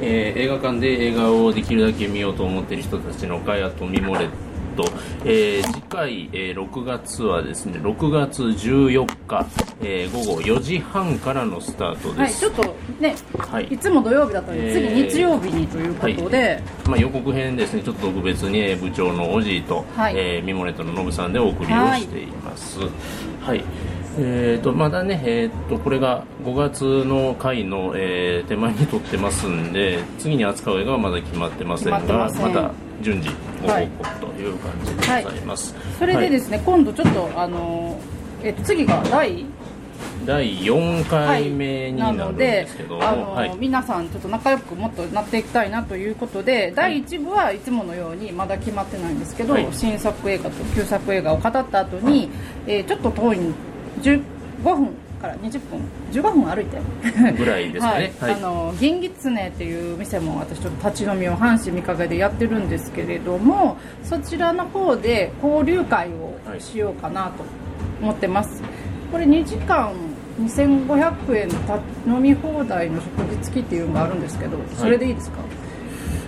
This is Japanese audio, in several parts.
えー映画館で映画をできるだけ見ようと思っている人たちの会あとミモレット、えー次回、えー6月はですね6月14日、えー午後4時半からのスタートはい、です、ちょっとね、はい。い、つも土曜日だったので、えー次日曜日にということで、まあ、予告編ですねちょっと特別にえー部長のおじいと、はい。えーミモレットのノブさんでお送りをしています。はい、えー、とまだね、えー、とこれが5月の回の、えー手前に撮ってますんで次に扱う映画はまだ決まってませんが決また順次ご報告という感じでございます、それでですね、今度ちょっとあのえっと次が第第4回目になるんでですけども、あの、はい。皆さんちょっと仲良くもっとなっていきたいなということで、第1部はいつものようにまだ決まってないんですけど、はい。新作映画と旧作映画を語った後に、えーちょっと遠い15分から20分15分歩いて。ぐらいですかね。はい。あの銀狐っていう店も私ちょっと立ち飲みを阪神見かけでやってるんですけれどもそちらの方で交流会をしようかなと思ってます、これ2時間2500円た飲み放題の食事付きっていうのがあるんですけどそれでいいですか、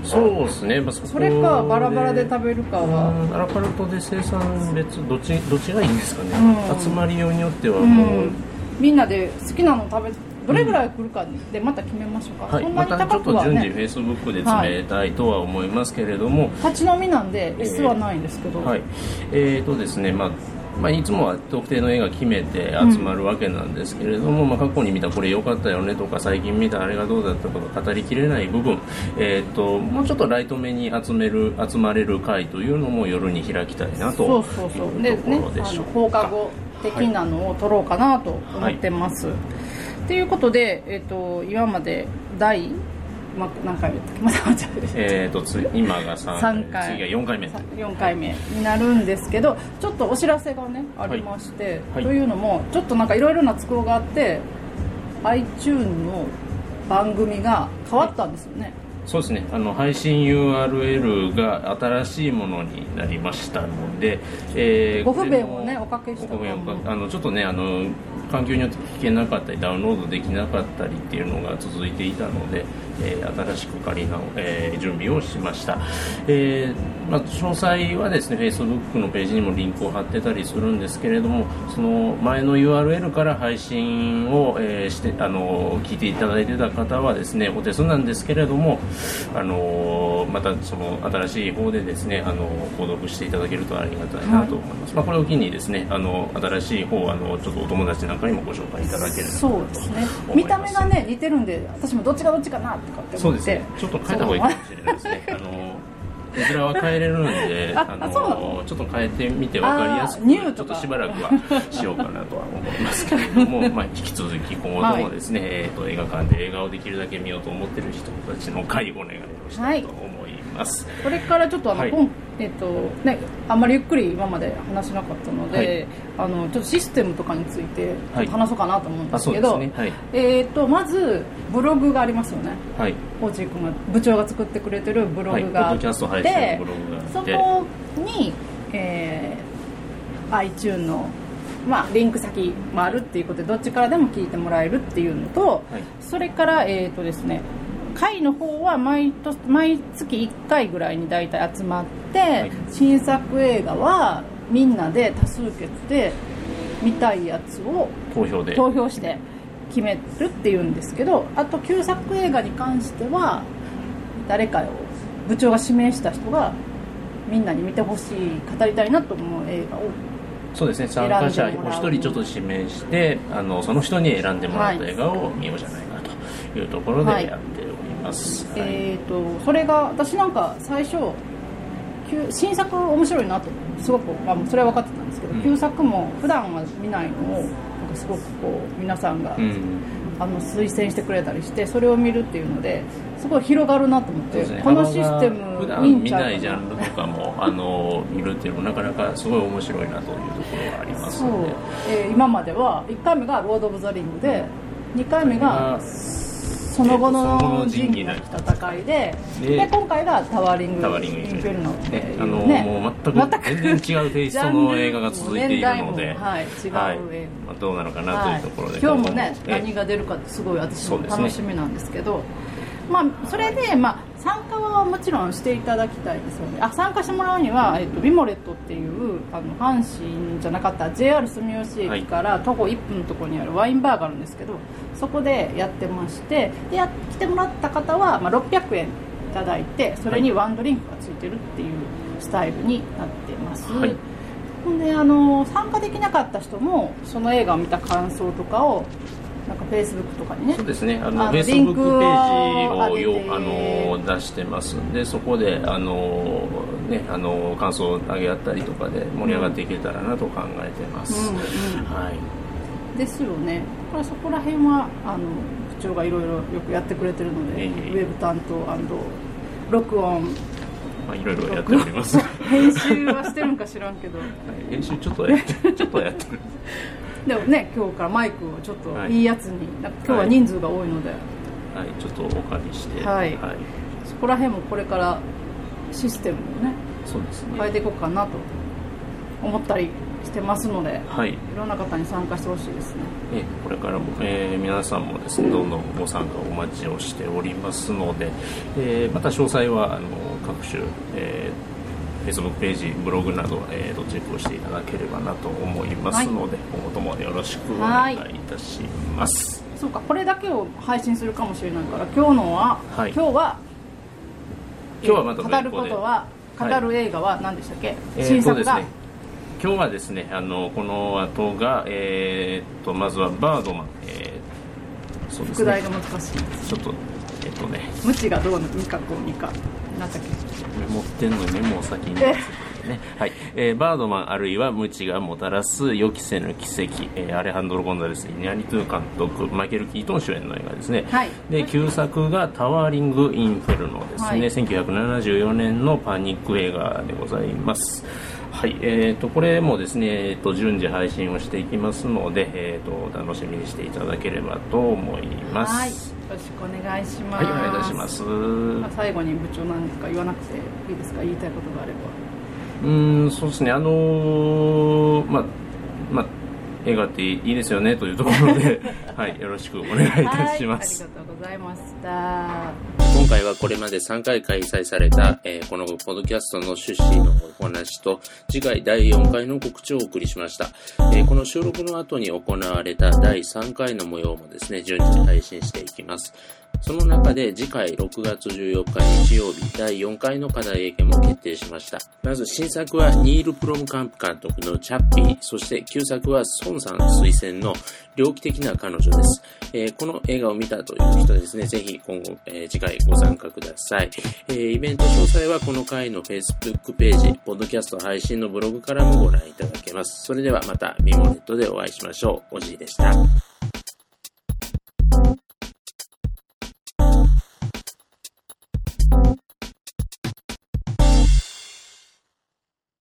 そうですね、まあ、そこ。それかバラバラで食べるかは。うん。アラカルトで生産別どっちどっちがいいんですかね、うん。集まりようによってはうもう、ん。みんなで好きなの食べどれぐらい来るかでまた決めましょうか、はい、そんなにまたちょっ高くはと順次ね。フェイスブックで詰めたいとは思いますけれども、立ち飲みなんで椅子はないんですけど、はい。えーとですねまあまあ、いつもは特定の映画決めて集まるわけなんですけれども、まあ、過去に見たこれ良かったよねとか最近見たあれがどうだったとか語りきれない部分、えー、ともうちょっとライト目に集める集まれる会というのも夜に開きたいなとそうそうそう。でいうとね放課後的なのを取ろうかなと思ってます、とい。うことで、えっと今まで第、ま、何回目だっけ？まだ間違えてえー、とつ今が 3, 三回。次が4回目。4回目になるんですけどちょっとお知らせがねありまして、はい。というのもちょっとなんかいろいろな都合があって iTune の番組が変わったんですよね、そうですね。あの配信 URL が新しいものになりましたので、えーご不便をねおかけしたあのちょっとねあの環境によって聞けなかったりダウンロードできなかったりっていうのが続いていたので、えー新しく仮の、えー準備をしました、えーまあ、詳細はですね Facebook のページにもリンクを貼ってたりするんですけれどもその前の URL から配信を、えーしてあの聞いていただいてた方はですねお手数なんですけれどもあのまたその新しい方でですねあの購読していただけるとありがたいなと思います、まあ、これを機にですねあの新しい方あのちょっとお友達なんかにもご紹介いただければそうですね。見た目がね似てるんで私もどっちがどっちかなとかってそうです思ってね。ちょっと変えた方がいいかもしれないですね。あのこちらは変えれるんで あのちょっと変えてみて分かりやすくちょっとしばらくはしようかなとは思いますけれども、まあ、引き続き今後ともですね、えー、と映画館で映画をできるだけ見ようと思ってる人たちの会お願いをしたいと思います、これからちょっとあの、はい。えっとね、あんまりゆっくり今まで話しなかったので、あのちょっとシステムとかについてちょっと話そうかなと思うんですけど、ですね。はい、えっとまずブログがありますよね。はい。コーチ君が部長が作ってくれてるブログがあって、そこに、えー、iTune の、まあ、リンク先もあるっていうことでどっちからでも聞いてもらえるっていうのと、はい。それから、えーとですね、会の方は毎年毎月1回ぐらいに大体集まって、い。新作映画はみんなで多数決で見たいやつを投票で。投票して決めるっていうんですけどあと旧作映画に関しては誰かを部長が指名した人がみんなに見てほしい語りたいなと思う映画をそうですね。参加者お一人ちょっと指名してあのその人に選んでもらった映画を見ようじゃないかというところではい。やってます、はい。えー、とそれが私なんか最初旧新作面白いなとすごく、まあ、それは分かってたんですけど、うん。旧作も普段は見ないのをなんかすごくこう皆さんが、うん。あの推薦してくれたりしてそれを見るっていうのですごい広がるなと思って、ね。このシステム普段見いいんちゃうかな。いジャンルとかもあの見るっていうのもなかなかすごい面白いなというところがありますそう。ので、えー今までは1回目が「ロード・オブ・ザ・リングで」2回目がその後の仁義なき戦いででで今回がタワーリング・タワーリング。インフェルノってねいうあのねもう全く全然違うテイストの映画が続いているので、はい違う映画。はい。まあ、どうなのかなというところで、はい、今日もねはい何が出るかすごい私も楽しみなんですけどまあ、それで、まあ、参加はもちろんしていただきたいですよね。あ参加してもらうには、えっと、ビモレットっていうあの阪神じゃなかった JR 住吉駅から徒歩1分のところにあるワインバーがあるんですけどそこでやってましてでや来てもらった方は、まあ、600円いただいてそれにワンドリンクがついてるっていうスタイルになってます、はい、ほんであの参加できなかった人もその映画を見た感想とかをなんかフェイスブックとかにね。そうですね。あのフェイスブックページをよあの出してますんでそこであのねあの感想を上げ合ったりとかで盛り上がっていけたらなと考えてます、うんうん、はい。ですよね。だからそこら辺はあの部長がいろいろよくやってくれてるので、えー、ウェブ担当録音。まあ、いろいろやっております。編集はしてるんか知らんけど、はい、編集ちょっとやってちょっとやってるでもね今日からマイクをちょっとい。いやつに、はい、今日は人数が多いので、はい、ちょっとお借りして。はい、はい、そこら辺もこれからシステムをねそうですね。変えていこうかなと思ったりしてますので、はい、いろんな方に参加してほしいですね。えこれからも、えー、皆さんもですねどんどんご参加お待ちをしておりますので、えー、また詳細はあの各種、えー Facebook ページ、ブログなど、えー、とチェックをしていただければなと思いますので、はい、今後ともよろしくお願いいたします。そうか、これだけを配信するかもしれないから、今日のは、はい、今日は、今日はまた語ることは、語る映画は何でしたっけ、はい、新作が、えーね、今日はですね、あのこの後が、えー、っとまずはバードマン、えー、そうですね。副題が難しい。ちょっととね。無知がどうにかこうにか。なんだっけ？メモってんのにメモを先に。ね、はい。えー、バードマンあるいは無知がもたらす予期せぬ奇跡、えー、アレハンドロ・ゴンザレス・イニャニトゥ監督マイケル・キートン主演の映画ですね、はい、で旧作が「タワーリング・インフェルノ」ですね、はい、1974年のパニック映画でございますはい、えーと、これもですね、えーと、順次配信をしていきますので、えーと、楽しみにしていただければと思います。よろしくお願いします。はい、お願いいたします。まあ、最後に部長何か言わなくていいですか、言いたいことがあれば。うん、そうですね、あのー、まあ、まあ、映画っていいですよねというところで、はい、よろしくお願いいたします。はい、ありがとうございました。今回はこれまで3回開催された、えー、このポッドキャストの趣旨のお話と、次回第4回の告知をお送りしました。えー、この収録の後に行われた第3回の模様もですね、順次配信していきます。その中で次回6月14日日曜日第4回の課題英検も決定しました。まず新作はニール・プロムカンプ監督のチャッピー、そして旧作は孫さん推薦の猟奇的な彼女です。えー、この映画を見たという人ですね、ぜひ今後、えー、次回ご参加ください。えー、イベント詳細はこの回の Facebook ページ、ポッドキャスト配信のブログからもご覧いただけます。それではまたミモネットでお会いしましょう。おじいでした。